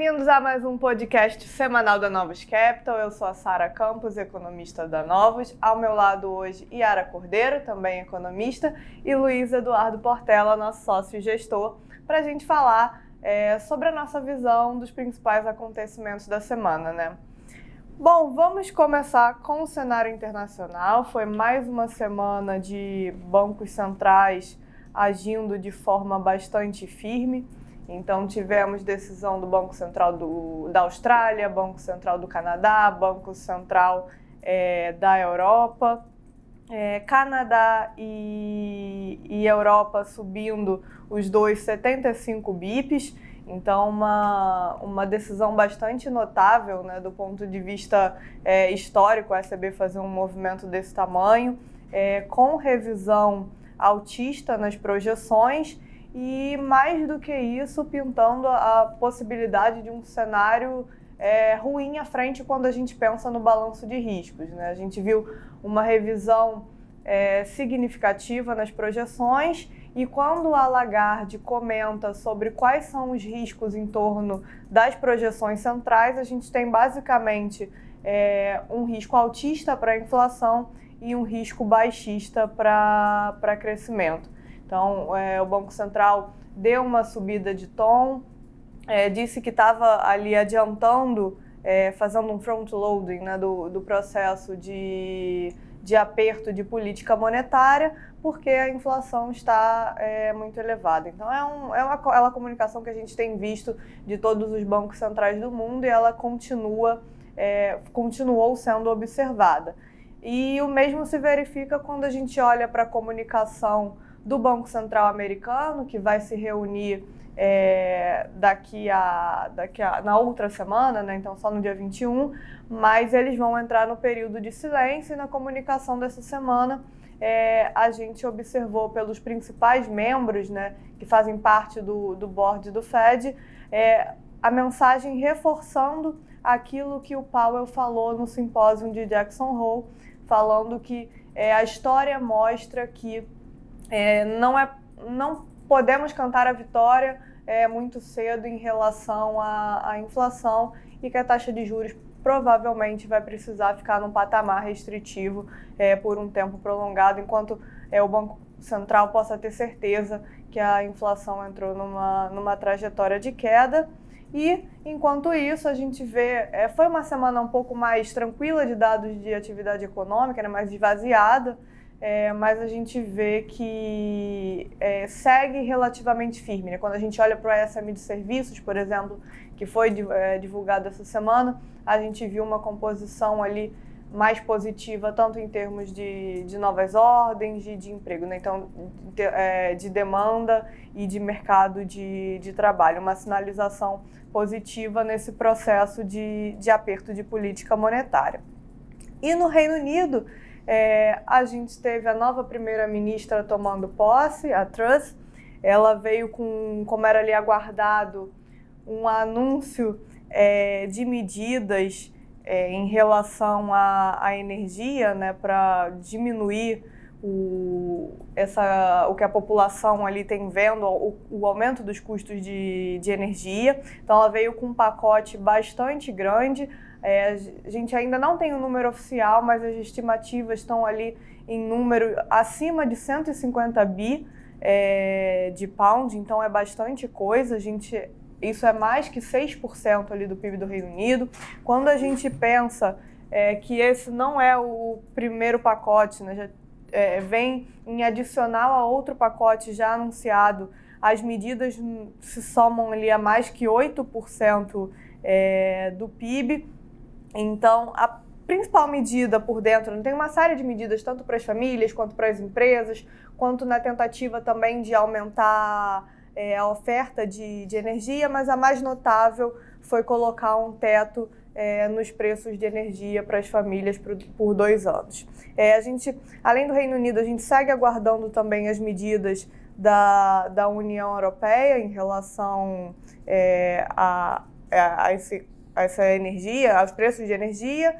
Bem-vindos a mais um podcast semanal da Novos Capital. Eu sou a Sara Campos, economista da Novos. Ao meu lado hoje, Yara Cordeiro, também economista, e Luiz Eduardo Portela, nosso sócio e gestor, para a gente falar é, sobre a nossa visão dos principais acontecimentos da semana, né? Bom, vamos começar com o cenário internacional. Foi mais uma semana de bancos centrais agindo de forma bastante firme. Então, tivemos decisão do Banco Central do, da Austrália, Banco Central do Canadá, Banco Central é, da Europa. É, Canadá e, e Europa subindo os dois 75 bips. Então, uma, uma decisão bastante notável né, do ponto de vista é, histórico, a ECB fazer um movimento desse tamanho, é, com revisão altista nas projeções e mais do que isso, pintando a possibilidade de um cenário é, ruim à frente quando a gente pensa no balanço de riscos. Né? A gente viu uma revisão é, significativa nas projeções e quando a Lagarde comenta sobre quais são os riscos em torno das projeções centrais, a gente tem basicamente é, um risco altista para a inflação e um risco baixista para crescimento. Então, é, o Banco Central deu uma subida de tom, é, disse que estava ali adiantando, é, fazendo um front-loading né, do, do processo de, de aperto de política monetária, porque a inflação está é, muito elevada. Então, é, um, é uma, é uma comunicação que a gente tem visto de todos os bancos centrais do mundo e ela continua, é, continuou sendo observada. E o mesmo se verifica quando a gente olha para a comunicação do Banco Central americano, que vai se reunir é, daqui, a, daqui a, na outra semana, né? então só no dia 21, mas eles vão entrar no período de silêncio e na comunicação dessa semana. É, a gente observou pelos principais membros né, que fazem parte do, do board do Fed é, a mensagem reforçando aquilo que o Powell falou no simpósio de Jackson Hole, falando que é, a história mostra que é, não, é, não podemos cantar a vitória é, muito cedo em relação à, à inflação e que a taxa de juros provavelmente vai precisar ficar num patamar restritivo é, por um tempo prolongado, enquanto é, o Banco Central possa ter certeza que a inflação entrou numa, numa trajetória de queda. E, enquanto isso, a gente vê. É, foi uma semana um pouco mais tranquila de dados de atividade econômica, né, mais esvaziada é, mas a gente vê que é, segue relativamente firme. Né? Quando a gente olha para o ESM de serviços, por exemplo, que foi é, divulgado essa semana, a gente viu uma composição ali mais positiva, tanto em termos de, de novas ordens, de, de emprego, né? então de, é, de, demanda e de mercado de, de trabalho, uma sinalização positiva nesse processo de, de aperto de política monetária. E no Reino Unido, é, a gente teve a nova primeira-ministra tomando posse, a Truss. Ela veio com, como era ali aguardado, um anúncio é, de medidas é, em relação à, à energia, né, para diminuir o, essa, o que a população ali tem vendo, o, o aumento dos custos de, de energia. Então, ela veio com um pacote bastante grande. É, a gente ainda não tem o um número oficial, mas as estimativas estão ali em número acima de 150 bi é, de pound, então é bastante coisa. A gente, isso é mais que 6% ali do PIB do Reino Unido. Quando a gente pensa é, que esse não é o primeiro pacote, né, já, é, vem em adicional a outro pacote já anunciado, as medidas se somam ali a mais que 8% é, do PIB. Então, a principal medida por dentro, tem uma série de medidas tanto para as famílias quanto para as empresas, quanto na tentativa também de aumentar é, a oferta de, de energia, mas a mais notável foi colocar um teto é, nos preços de energia para as famílias por, por dois anos. É, a gente, além do Reino Unido, a gente segue aguardando também as medidas da, da União Europeia em relação é, a, a, essa energia, aos preços de energia,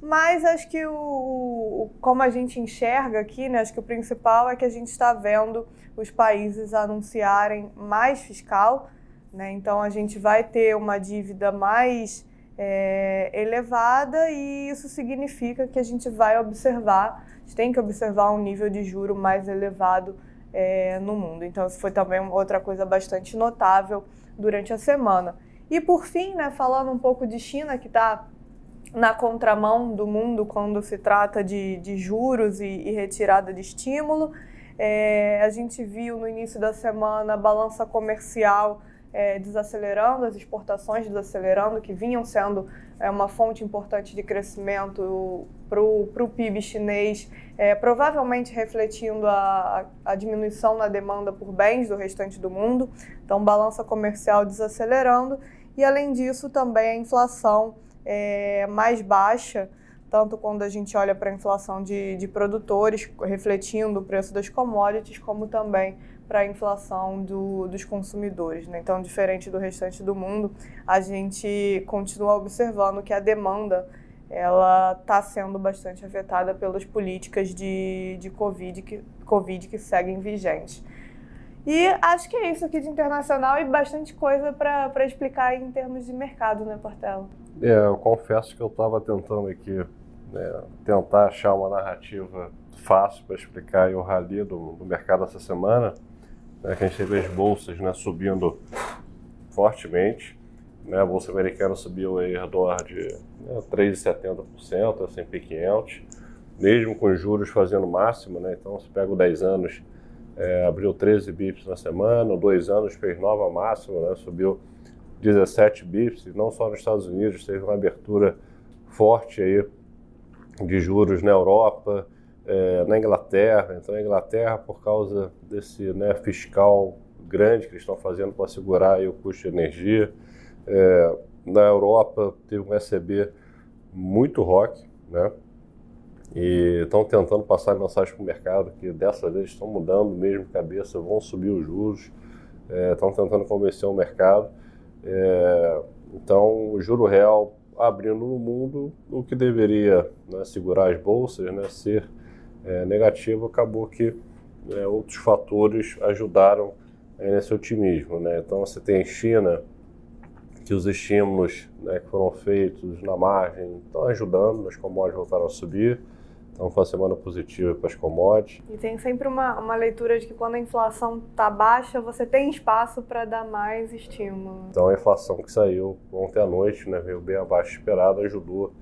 mas acho que o, o, como a gente enxerga aqui, né, acho que o principal é que a gente está vendo os países anunciarem mais fiscal, Né? Então a gente vai ter uma dívida mais é, elevada e isso significa que a gente vai observar, a gente tem que observar um nível de juro mais elevado é, no mundo. Então isso foi também outra coisa bastante notável durante a semana. E por fim, né, falando um pouco de China, que está na contramão do mundo quando se trata de, de juros e, e, retirada de estímulo. É, a gente viu no início da semana a balança comercial é, desacelerando, as exportações desacelerando, que vinham sendo é, uma fonte importante de crescimento para o PIB chinês, é, provavelmente refletindo a, a diminuição na demanda por bens do restante do mundo. Então, balança comercial desacelerando. E, além disso, também a inflação é, mais baixa, tanto quando a gente olha para a inflação de, de produtores, refletindo o preço das commodities, como também para a inflação do, dos consumidores. Né? Então, diferente do restante do mundo, a gente continua observando que a demanda ela está sendo bastante afetada pelas políticas de, de COVID, que, COVID que seguem vigentes. E acho que é isso aqui de internacional e bastante coisa para explicar em termos de mercado, né, Portela? É, eu confesso que eu estava tentando aqui né, tentar achar uma narrativa fácil para explicar o rally do, do, mercado essa semana, né, que a gente teve as bolsas né, subindo fortemente, né, a bolsa americana subiu aí ao redor de né, 3,70%, S&P 500, mesmo com juros fazendo máximo, né, então se pega o 10 anos é, abriu 13 bips na semana, dois anos fez nova máxima, né, subiu 17 bips, não só nos Estados Unidos, teve uma abertura forte aí de juros na Europa, é, na Inglaterra. Então, a Inglaterra, por causa desse né, fiscal grande que eles estão fazendo para segurar o custo de energia, é, na Europa teve um ECB muito rock, né? E estão tentando passar mensagem para o mercado que dessa vez estão mudando mesmo cabeça, vão subir os juros, é, estão tentando convencer o mercado. É, então, o juro real abrindo no mundo, o que deveria né, segurar as bolsas, né, ser é, negativo, acabou que é, outros fatores ajudaram é, nesse otimismo. Né? Então, você tem China, que os estímulos né, que foram feitos na margem estão ajudando, as commodities voltaram a subir. Então foi uma semana positiva para as commodities. E tem sempre uma, uma leitura de que quando a inflação está baixa, você tem espaço para dar mais estímulo. Então a inflação que saiu ontem à noite, né, veio bem abaixo esperado, ajudou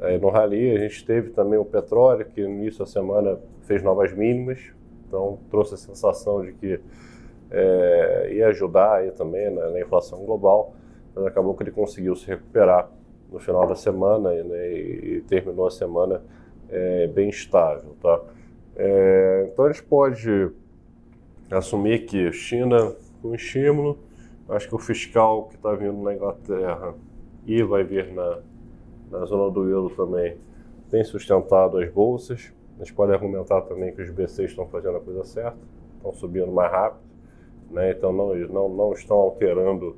é, no rally. A gente teve também o petróleo, que no início da semana fez novas mínimas, então trouxe a sensação de que é, ia ajudar aí também né, na inflação global, mas acabou que ele conseguiu se recuperar no final da semana né, e, e terminou a semana é, bem estável. Tá? É, então a gente pode assumir que China com estímulo, acho que o fiscal que está vindo na Inglaterra e vai vir na, na zona do euro também tem sustentado as bolsas. A gente pode argumentar também que os BCs estão fazendo a coisa certa, estão subindo mais rápido, né? então não, não, não estão alterando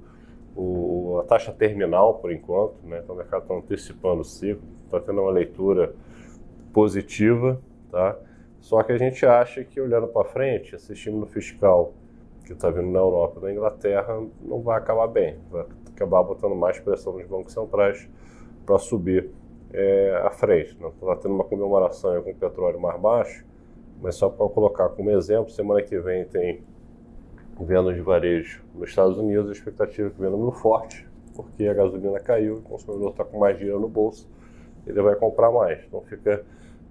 o, a taxa terminal por enquanto, né? então o mercado está antecipando o ciclo, está tendo uma leitura positiva, tá? Só que a gente acha que olhando para frente, esse estímulo fiscal que está vindo na Europa na Inglaterra não vai acabar bem, vai acabar botando mais pressão nos bancos centrais para subir é, à frente. Está né? tendo uma comemoração com o petróleo mais baixo, mas só para colocar como exemplo, semana que vem tem venda de varejo nos Estados Unidos, a expectativa é que venda no forte, porque a gasolina caiu, o consumidor está com mais dinheiro no bolso, ele vai comprar mais. Então fica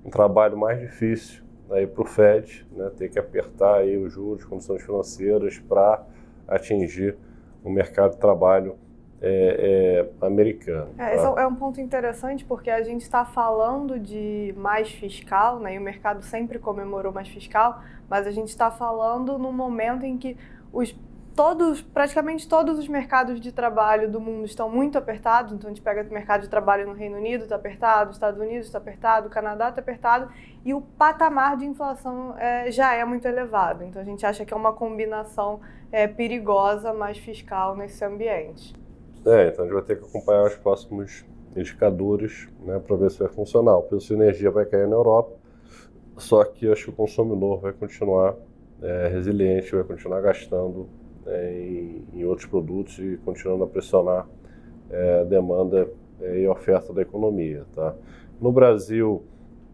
um trabalho mais difícil aí para o Fed, né, ter que apertar aí os juros, condições financeiras para atingir o mercado de trabalho é, é, americano. É, tá? é um ponto interessante porque a gente está falando de mais fiscal, né, e o mercado sempre comemorou mais fiscal, mas a gente está falando no momento em que os todos, praticamente todos os mercados de trabalho do mundo estão muito apertados. Então a gente pega o mercado de trabalho no Reino Unido está apertado, Estados Unidos está apertado, Canadá está apertado e o patamar de inflação é, já é muito elevado. Então a gente acha que é uma combinação é, perigosa, mais fiscal nesse ambiente. É, então a gente vai ter que acompanhar os próximos indicadores né, para ver se vai funcionar. O preço de energia vai cair na Europa, só que acho que o consumidor vai continuar é, resiliente, vai continuar gastando é, em, outros produtos e continuando a pressionar é, a demanda é, e a oferta da economia. Tá? No Brasil,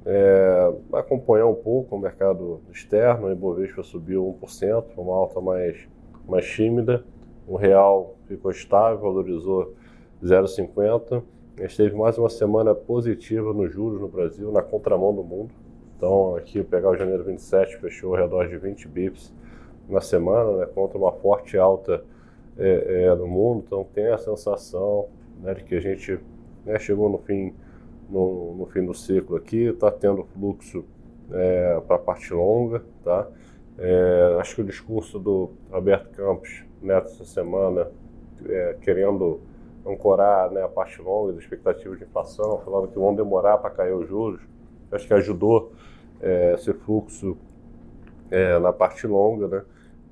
é, acompanhar um pouco o mercado externo, o Ibovespa subiu 1%, uma alta mais, mais tímida, o real ficou estável, valorizou 0,50%. A gente teve mais uma semana positiva nos juros no Brasil, na contramão do mundo. Então, aqui, pegar o janeiro 27, fechou ao redor de 20 bips na semana, né, contra uma forte alta é, é, no mundo. Então, tem a sensação né, de que a gente né, chegou no fim, no, no, fim do ciclo aqui, está tendo fluxo é, para a parte longa. Tá? É, acho que o discurso do Roberto Campos nessa semana, é, querendo ancorar né, a parte longa das expectativas de inflação, falando que vão demorar para cair os juros, acho que ajudou é, esse fluxo na parte longa, né?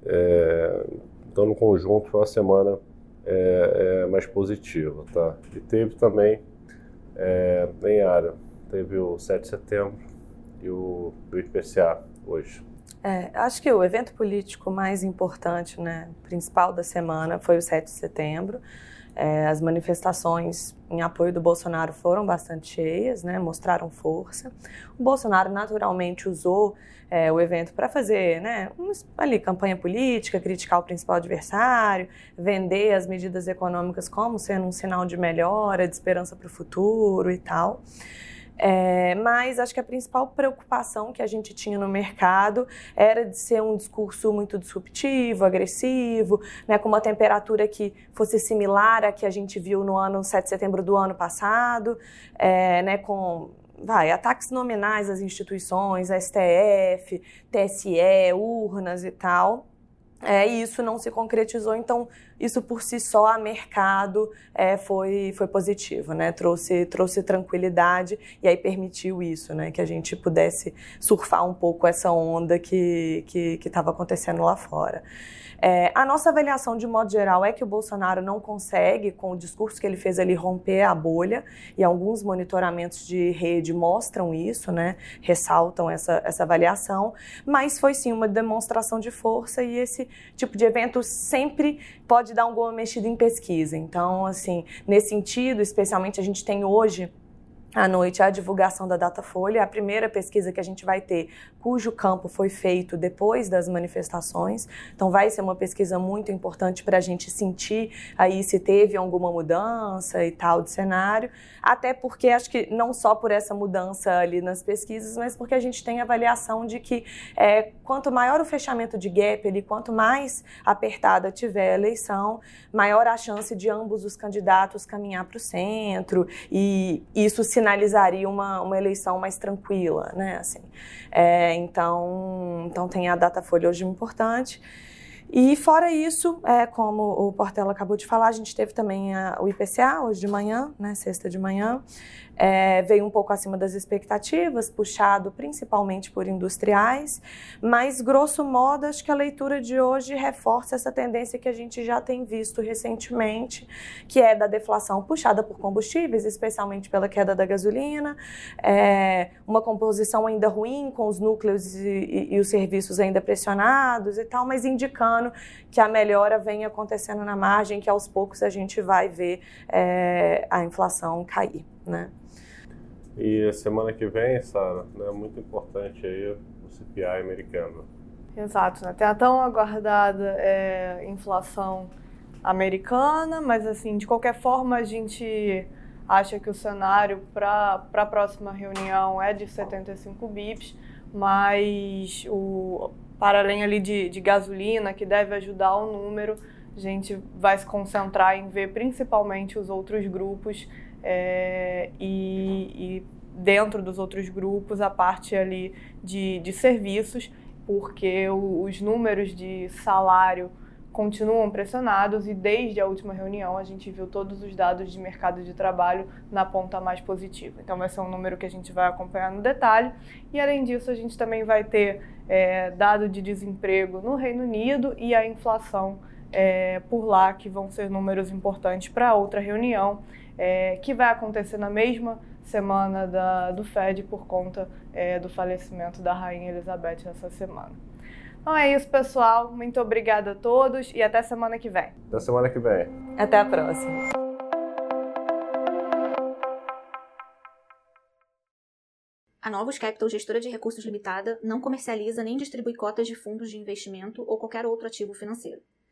É, então, no conjunto, foi uma semana é, é mais positiva, tá? E teve também, é, em área, teve o 7 de setembro e o, o IPCA hoje. É, acho que o evento político mais importante, né, principal da semana foi o 7 de setembro. É, as manifestações em apoio do Bolsonaro foram bastante cheias, né, mostraram força. O Bolsonaro naturalmente usou é, o evento para fazer né, ali, campanha política, criticar o principal adversário, vender as medidas econômicas como sendo um sinal de melhora, de esperança para o futuro e tal. É, mas acho que a principal preocupação que a gente tinha no mercado era de ser um discurso muito disruptivo, agressivo, né, com uma temperatura que fosse similar à que a gente viu no ano 7 de setembro do ano passado, é, né, com vai, ataques nominais às instituições, STF, TSE, urnas e tal. É, e isso não se concretizou, então isso por si só a mercado é, foi, foi positivo, né? Trouxe, trouxe tranquilidade e aí permitiu isso, né? Que a gente pudesse surfar um pouco essa onda que estava acontecendo lá fora. É, a nossa avaliação, de modo geral, é que o Bolsonaro não consegue, com o discurso que ele fez ali, romper a bolha, e alguns monitoramentos de rede mostram isso, né? ressaltam essa, essa avaliação, mas foi sim uma demonstração de força, e esse tipo de evento sempre pode dar alguma mexida em pesquisa. Então, assim, nesse sentido, especialmente a gente tem hoje à noite a divulgação da Datafolha, a primeira pesquisa que a gente vai ter, cujo campo foi feito depois das manifestações. Então vai ser uma pesquisa muito importante para a gente sentir aí se teve alguma mudança e tal de cenário. Até porque acho que não só por essa mudança ali nas pesquisas, mas porque a gente tem avaliação de que é, quanto maior o fechamento de gap ali, quanto mais apertada tiver a eleição, maior a chance de ambos os candidatos caminhar para o centro e isso se sinalizaria uma, uma eleição mais tranquila, né? Assim, é, então, então tem a data folha hoje importante. E fora isso, é, como o Portela acabou de falar, a gente teve também a, o IPCA hoje de manhã, né, sexta de manhã, é, veio um pouco acima das expectativas, puxado principalmente por industriais, mas grosso modo acho que a leitura de hoje reforça essa tendência que a gente já tem visto recentemente, que é da deflação puxada por combustíveis, especialmente pela queda da gasolina, é, uma composição ainda ruim com os núcleos e, e, e os serviços ainda pressionados e tal, mas indicando que a melhora vem acontecendo na margem, que aos poucos a gente vai ver é, a inflação cair, né? E semana que vem, Sara, é muito importante aí o CPI americano. Exato, né? Tem a tão aguardada é, inflação americana, mas assim, de qualquer forma a gente acha que o cenário para a próxima reunião é de 75 bips, mas o, para além ali de, de gasolina, que deve ajudar o número, a gente vai se concentrar em ver principalmente os outros grupos é, e, e, dentro dos outros grupos a parte ali de, de serviços, porque o, os números de salário continuam pressionados e desde a última reunião a gente viu todos os dados de mercado de trabalho na ponta mais positiva. Então vai ser um número que a gente vai acompanhar no detalhe e além disso a gente também vai ter é, dado de desemprego no Reino Unido e a inflação é, por lá que vão ser números importantes para outra reunião é, que vai acontecer na mesma semana da, do FED por conta é, do falecimento da Rainha Elizabeth essa semana. Então é isso, pessoal. Muito obrigada a todos e até semana que vem. Até semana que vem. Até a próxima. A Novos Capital, gestora de recursos limitada, não comercializa nem distribui cotas de fundos de investimento ou qualquer outro ativo financeiro.